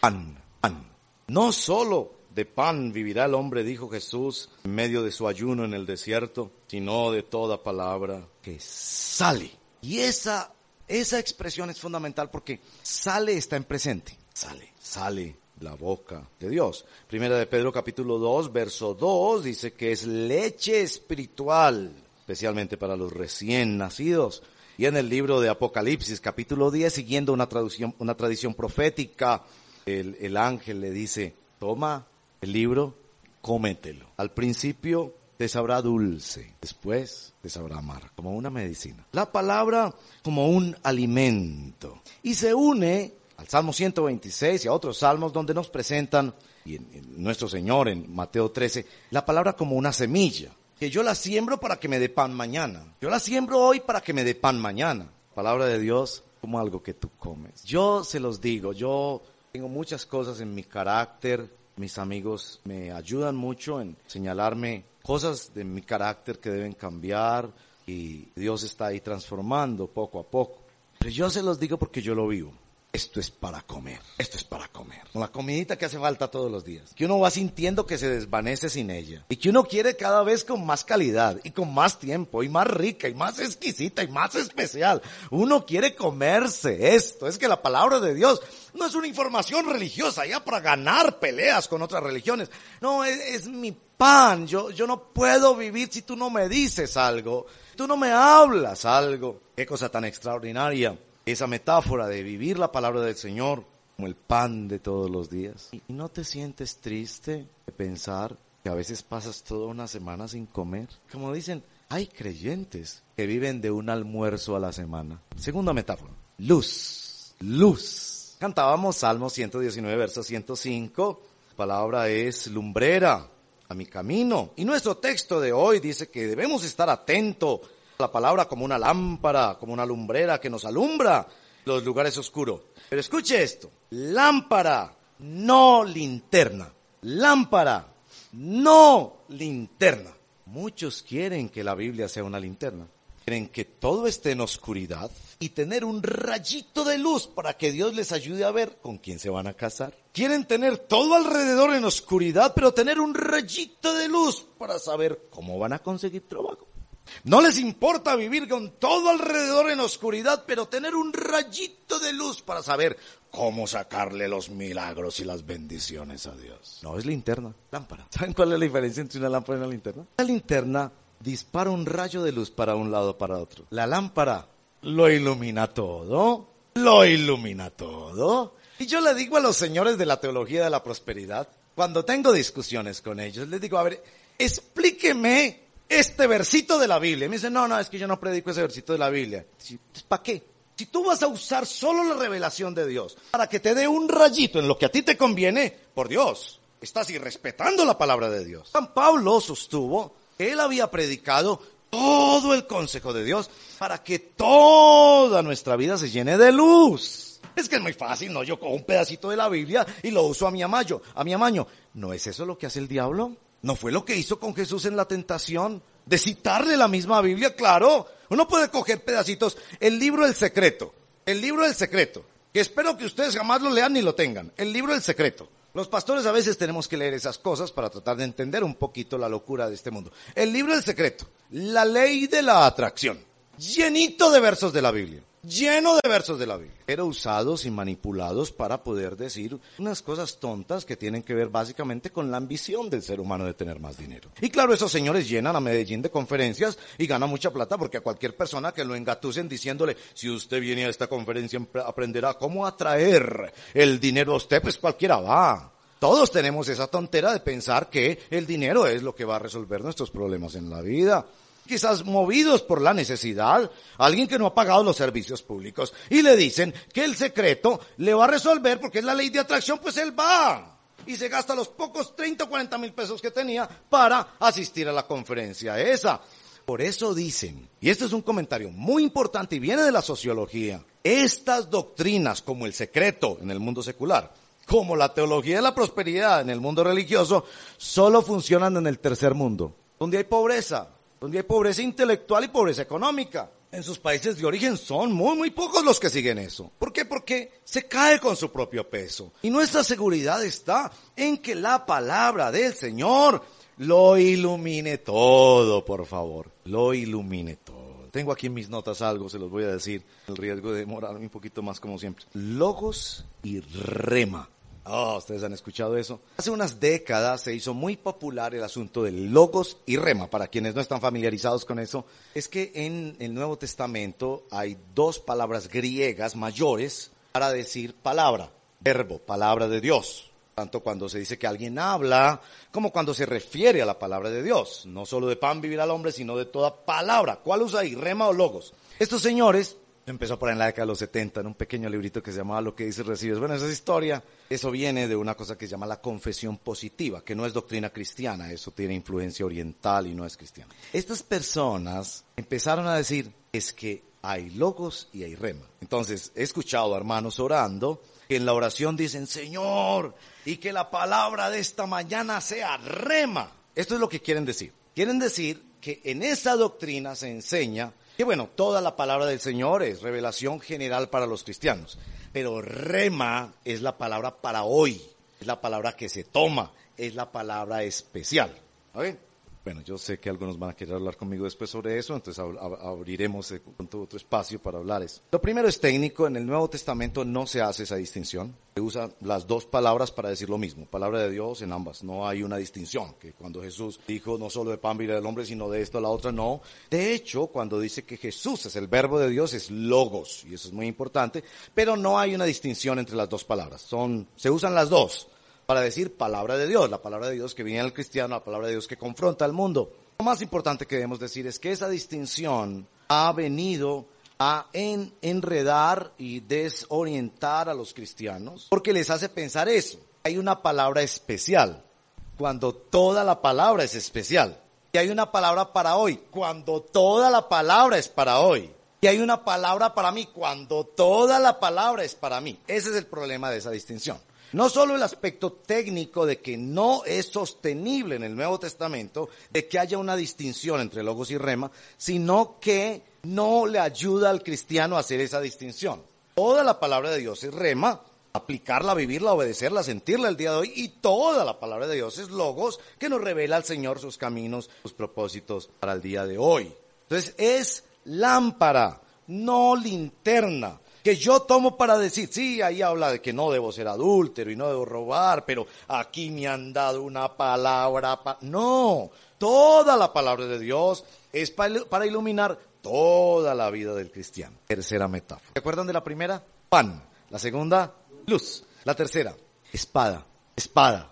pan, pan. No solo de pan vivirá el hombre, dijo Jesús, en medio de su ayuno en el desierto, sino de toda palabra que sale. Y esa, esa expresión es fundamental porque sale está en presente. Sale, sale la boca de Dios. Primera de Pedro capítulo 2, verso 2 dice que es leche espiritual, especialmente para los recién nacidos. Y en el libro de Apocalipsis capítulo 10, siguiendo una, traducción, una tradición profética, el, el ángel le dice, toma el libro, cómetelo. Al principio te sabrá dulce, después te sabrá amar, como una medicina. La palabra como un alimento. Y se une al Salmo 126 y a otros salmos donde nos presentan, y en, en nuestro Señor en Mateo 13, la palabra como una semilla. Que yo la siembro para que me dé pan mañana. Yo la siembro hoy para que me dé pan mañana. Palabra de Dios como algo que tú comes. Yo se los digo, yo tengo muchas cosas en mi carácter. Mis amigos me ayudan mucho en señalarme cosas de mi carácter que deben cambiar y Dios está ahí transformando poco a poco. Pero yo se los digo porque yo lo vivo. Esto es para comer, esto es para comer. La comidita que hace falta todos los días. Que uno va sintiendo que se desvanece sin ella. Y que uno quiere cada vez con más calidad y con más tiempo y más rica y más exquisita y más especial. Uno quiere comerse esto. Es que la palabra de Dios no es una información religiosa ya para ganar peleas con otras religiones. No, es, es mi pan. Yo, yo no puedo vivir si tú no me dices algo. Tú no me hablas algo. Qué cosa tan extraordinaria esa metáfora de vivir la palabra del Señor como el pan de todos los días. ¿Y no te sientes triste de pensar que a veces pasas toda una semana sin comer? Como dicen, hay creyentes que viven de un almuerzo a la semana. Segunda metáfora, luz, luz. Cantábamos Salmo 119, verso 105. La palabra es lumbrera a mi camino. Y nuestro texto de hoy dice que debemos estar atentos la palabra como una lámpara, como una lumbrera que nos alumbra los lugares oscuros. Pero escuche esto, lámpara, no linterna. Lámpara, no linterna. Muchos quieren que la Biblia sea una linterna. Quieren que todo esté en oscuridad y tener un rayito de luz para que Dios les ayude a ver con quién se van a casar. Quieren tener todo alrededor en oscuridad, pero tener un rayito de luz para saber cómo van a conseguir trabajo. No les importa vivir con todo alrededor en oscuridad, pero tener un rayito de luz para saber cómo sacarle los milagros y las bendiciones a Dios. No es linterna, lámpara. ¿Saben cuál es la diferencia entre una lámpara y una linterna? La linterna dispara un rayo de luz para un lado para otro. La lámpara lo ilumina todo, lo ilumina todo. Y yo le digo a los señores de la teología de la prosperidad, cuando tengo discusiones con ellos, les digo, a ver, explíqueme este versito de la Biblia. Me dice, no, no, es que yo no predico ese versito de la Biblia. ¿Para qué? Si tú vas a usar solo la revelación de Dios para que te dé un rayito en lo que a ti te conviene, por Dios, estás irrespetando la palabra de Dios. San Pablo sostuvo que él había predicado todo el consejo de Dios para que toda nuestra vida se llene de luz. Es que es muy fácil, ¿no? Yo cojo un pedacito de la Biblia y lo uso a mi amaño, a mi amaño. ¿No es eso lo que hace el diablo? ¿No fue lo que hizo con Jesús en la tentación? De citarle la misma Biblia, claro. Uno puede coger pedacitos. El libro del secreto. El libro del secreto. Que espero que ustedes jamás lo lean ni lo tengan. El libro del secreto. Los pastores a veces tenemos que leer esas cosas para tratar de entender un poquito la locura de este mundo. El libro del secreto. La ley de la atracción. Llenito de versos de la Biblia lleno de versos de la Biblia, pero usados y manipulados para poder decir unas cosas tontas que tienen que ver básicamente con la ambición del ser humano de tener más dinero. Y claro, esos señores llenan a Medellín de conferencias y ganan mucha plata porque a cualquier persona que lo engatusen diciéndole, si usted viene a esta conferencia aprenderá cómo atraer el dinero a usted, pues cualquiera va. Todos tenemos esa tontera de pensar que el dinero es lo que va a resolver nuestros problemas en la vida. Quizás movidos por la necesidad, alguien que no ha pagado los servicios públicos, y le dicen que el secreto le va a resolver porque es la ley de atracción, pues él va. Y se gasta los pocos 30 o 40 mil pesos que tenía para asistir a la conferencia esa. Por eso dicen, y este es un comentario muy importante y viene de la sociología, estas doctrinas como el secreto en el mundo secular, como la teología de la prosperidad en el mundo religioso, solo funcionan en el tercer mundo, donde hay pobreza, donde hay pobreza intelectual y pobreza económica. En sus países de origen son muy, muy pocos los que siguen eso. ¿Por qué? Porque se cae con su propio peso. Y nuestra seguridad está en que la palabra del Señor lo ilumine todo, por favor. Lo ilumine todo. Tengo aquí mis notas algo, se los voy a decir. El riesgo de demorarme un poquito más como siempre. Logos y rema. Oh, ustedes han escuchado eso. Hace unas décadas se hizo muy popular el asunto del logos y rema. Para quienes no están familiarizados con eso, es que en el Nuevo Testamento hay dos palabras griegas mayores para decir palabra, verbo, palabra de Dios. Tanto cuando se dice que alguien habla, como cuando se refiere a la palabra de Dios. No solo de pan vivir al hombre, sino de toda palabra. ¿Cuál usa ahí? Rema o logos. Estos señores Empezó por en la década de los 70 en un pequeño librito que se llamaba Lo que dices recibes. Bueno, esa es historia. Eso viene de una cosa que se llama la confesión positiva, que no es doctrina cristiana, eso tiene influencia oriental y no es cristiana. Estas personas empezaron a decir, es que hay logos y hay rema. Entonces, he escuchado hermanos orando que en la oración dicen, Señor, y que la palabra de esta mañana sea rema. Esto es lo que quieren decir. Quieren decir que en esa doctrina se enseña y bueno, toda la palabra del Señor es revelación general para los cristianos, pero rema es la palabra para hoy, es la palabra que se toma, es la palabra especial. ¿Está bueno, yo sé que algunos van a querer hablar conmigo después sobre eso, entonces abriremos otro espacio para hablar. Lo primero es técnico, en el Nuevo Testamento no se hace esa distinción. Se usa las dos palabras para decir lo mismo, palabra de Dios en ambas. No hay una distinción, que cuando Jesús dijo no solo de pan vive el hombre, sino de esto a la otra, no. De hecho, cuando dice que Jesús es el verbo de Dios, es logos, y eso es muy importante, pero no hay una distinción entre las dos palabras. Son, se usan las dos para decir palabra de Dios, la palabra de Dios que viene al cristiano, la palabra de Dios que confronta al mundo. Lo más importante que debemos decir es que esa distinción ha venido a enredar y desorientar a los cristianos porque les hace pensar eso. Hay una palabra especial cuando toda la palabra es especial. Y hay una palabra para hoy cuando toda la palabra es para hoy. Y hay una palabra para mí cuando toda la palabra es para mí. Ese es el problema de esa distinción. No solo el aspecto técnico de que no es sostenible en el Nuevo Testamento de que haya una distinción entre logos y rema, sino que no le ayuda al cristiano a hacer esa distinción. Toda la palabra de Dios es rema, aplicarla, vivirla, obedecerla, sentirla el día de hoy, y toda la palabra de Dios es logos que nos revela al Señor sus caminos, sus propósitos para el día de hoy. Entonces es lámpara, no linterna que yo tomo para decir, sí, ahí habla de que no debo ser adúltero y no debo robar, pero aquí me han dado una palabra. no, toda la palabra de Dios es para iluminar toda la vida del cristiano. Tercera metáfora. ¿Se acuerdan de la primera? Pan. La segunda, luz. La tercera, espada. Espada.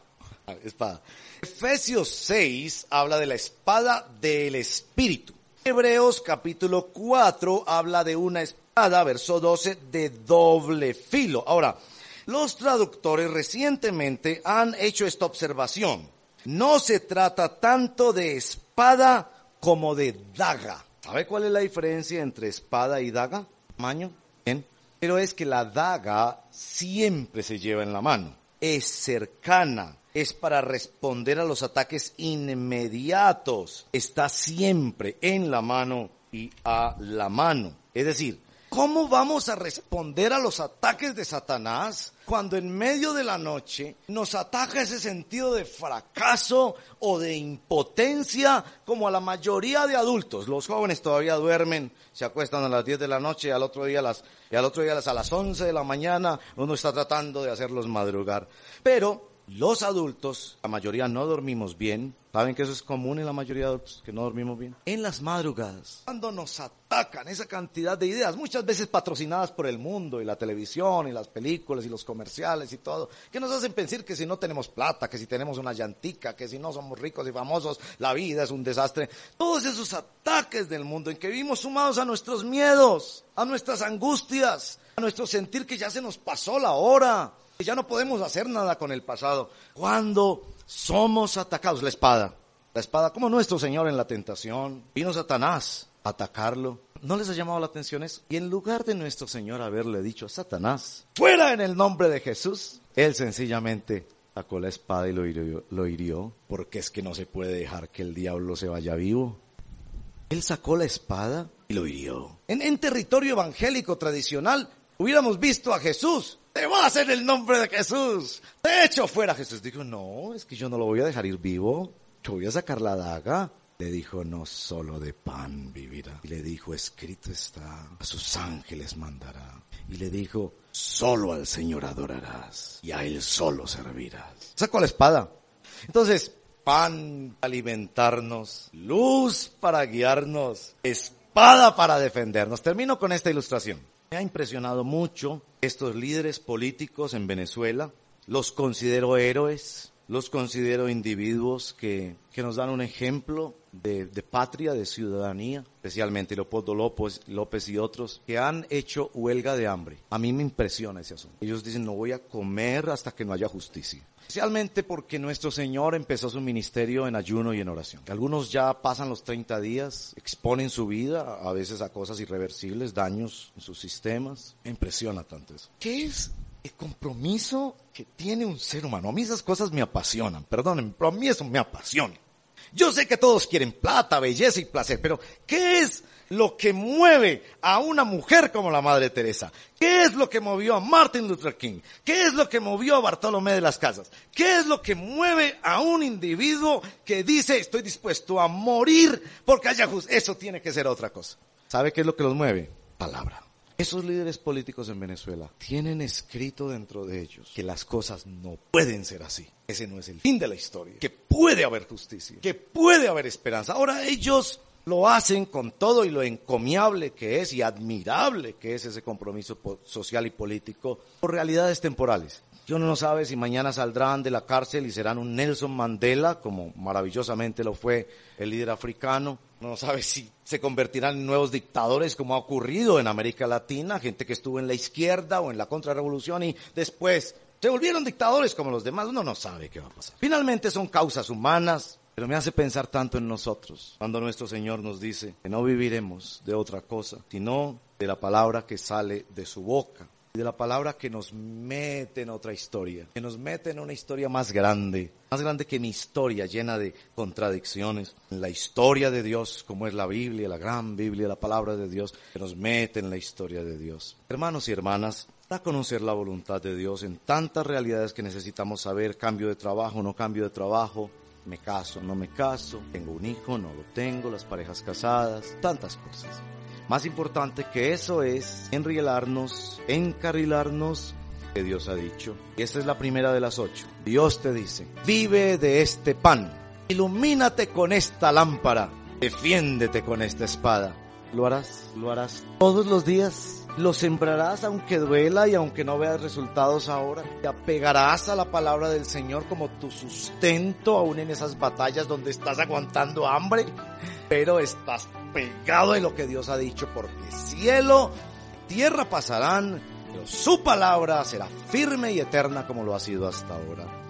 Espada. Efesios 6 habla de la espada del Espíritu. Hebreos capítulo 4 habla de una espada verso 12, de doble filo. Ahora, los traductores recientemente han hecho esta observación. No se trata tanto de espada como de daga. ¿Sabe cuál es la diferencia entre espada y daga? Tamaño. Bien. Pero es que la daga siempre se lleva en la mano. Es cercana. Es para responder a los ataques inmediatos. Está siempre en la mano y a la mano. Es decir, ¿Cómo vamos a responder a los ataques de Satanás cuando en medio de la noche nos ataca ese sentido de fracaso o de impotencia como a la mayoría de adultos? Los jóvenes todavía duermen, se acuestan a las 10 de la noche y al otro día, a las, y al otro día a las 11 de la mañana uno está tratando de hacerlos madrugar. Pero los adultos, la mayoría no dormimos bien, ¿Saben que eso es común en la mayoría de los que no dormimos bien? En las madrugadas, cuando nos atacan esa cantidad de ideas, muchas veces patrocinadas por el mundo y la televisión y las películas y los comerciales y todo, que nos hacen pensar que si no tenemos plata, que si tenemos una llantica, que si no somos ricos y famosos, la vida es un desastre. Todos esos ataques del mundo en que vivimos sumados a nuestros miedos, a nuestras angustias, a nuestro sentir que ya se nos pasó la hora, ya no podemos hacer nada con el pasado. Cuando somos atacados. La espada. La espada, como nuestro Señor en la tentación. Vino Satanás a atacarlo. ¿No les ha llamado la atención eso? Y en lugar de nuestro Señor haberle dicho a Satanás, fuera en el nombre de Jesús, él sencillamente sacó la espada y lo hirió, porque es que no se puede dejar que el diablo se vaya vivo. Él sacó la espada y lo hirió. En territorio evangélico tradicional, hubiéramos visto a Jesús te vas en el nombre de Jesús. Te echo fuera. Jesús dijo, no, es que yo no lo voy a dejar ir vivo. Yo voy a sacar la daga. Le dijo, no solo de pan vivirá. Y le dijo, escrito está, a sus ángeles mandará. Y le dijo, solo al Señor adorarás y a Él solo servirás. Sacó la espada. Entonces, pan para alimentarnos, luz para guiarnos, espada para defendernos. Termino con esta ilustración. Ha impresionado mucho estos líderes políticos en Venezuela. Los considero héroes, los considero individuos que, que nos dan un ejemplo de, de, patria, de ciudadanía, especialmente Leopoldo López, López y otros, que han hecho huelga de hambre. A mí me impresiona ese asunto. Ellos dicen, no voy a comer hasta que no haya justicia. Especialmente porque nuestro Señor empezó su ministerio en ayuno y en oración. Algunos ya pasan los 30 días, exponen su vida a veces a cosas irreversibles, daños en sus sistemas. Me impresiona tanto eso. ¿Qué es el compromiso que tiene un ser humano? A mí esas cosas me apasionan, perdónenme, pero a mí eso me apasiona. Yo sé que todos quieren plata, belleza y placer, pero ¿qué es lo que mueve a una mujer como la Madre Teresa? ¿Qué es lo que movió a Martin Luther King? ¿Qué es lo que movió a Bartolomé de las Casas? ¿Qué es lo que mueve a un individuo que dice estoy dispuesto a morir porque haya justicia? Eso tiene que ser otra cosa. ¿Sabe qué es lo que los mueve? Palabra. Esos líderes políticos en Venezuela tienen escrito dentro de ellos que las cosas no pueden ser así. Ese no es el fin de la historia. Que puede haber justicia, que puede haber esperanza. Ahora ellos lo hacen con todo y lo encomiable que es y admirable que es ese compromiso social y político por realidades temporales. Y uno no sabe si mañana saldrán de la cárcel y serán un Nelson Mandela, como maravillosamente lo fue el líder africano, no sabe si se convertirán en nuevos dictadores como ha ocurrido en América Latina, gente que estuvo en la izquierda o en la contrarrevolución y después se volvieron dictadores como los demás. Uno no sabe qué va a pasar. Finalmente son causas humanas, pero me hace pensar tanto en nosotros cuando nuestro Señor nos dice que no viviremos de otra cosa, sino de la palabra que sale de su boca de la palabra que nos mete en otra historia, que nos mete en una historia más grande, más grande que mi historia llena de contradicciones, la historia de Dios como es la Biblia, la gran Biblia, la palabra de Dios, que nos mete en la historia de Dios. Hermanos y hermanas, para conocer la voluntad de Dios en tantas realidades que necesitamos saber, cambio de trabajo, no cambio de trabajo, me caso, no me caso, tengo un hijo, no lo tengo, las parejas casadas, tantas cosas. Más importante que eso es enrielarnos, encarrilarnos que Dios ha dicho. Y esta es la primera de las ocho. Dios te dice, vive de este pan, ilumínate con esta lámpara, defiéndete con esta espada. ¿Lo harás? ¿Lo harás todos los días? ¿Lo sembrarás aunque duela y aunque no veas resultados ahora? ¿Te apegarás a la palabra del Señor como tu sustento aún en esas batallas donde estás aguantando hambre? Pero estás pegado en lo que Dios ha dicho porque cielo, tierra pasarán, pero su palabra será firme y eterna como lo ha sido hasta ahora.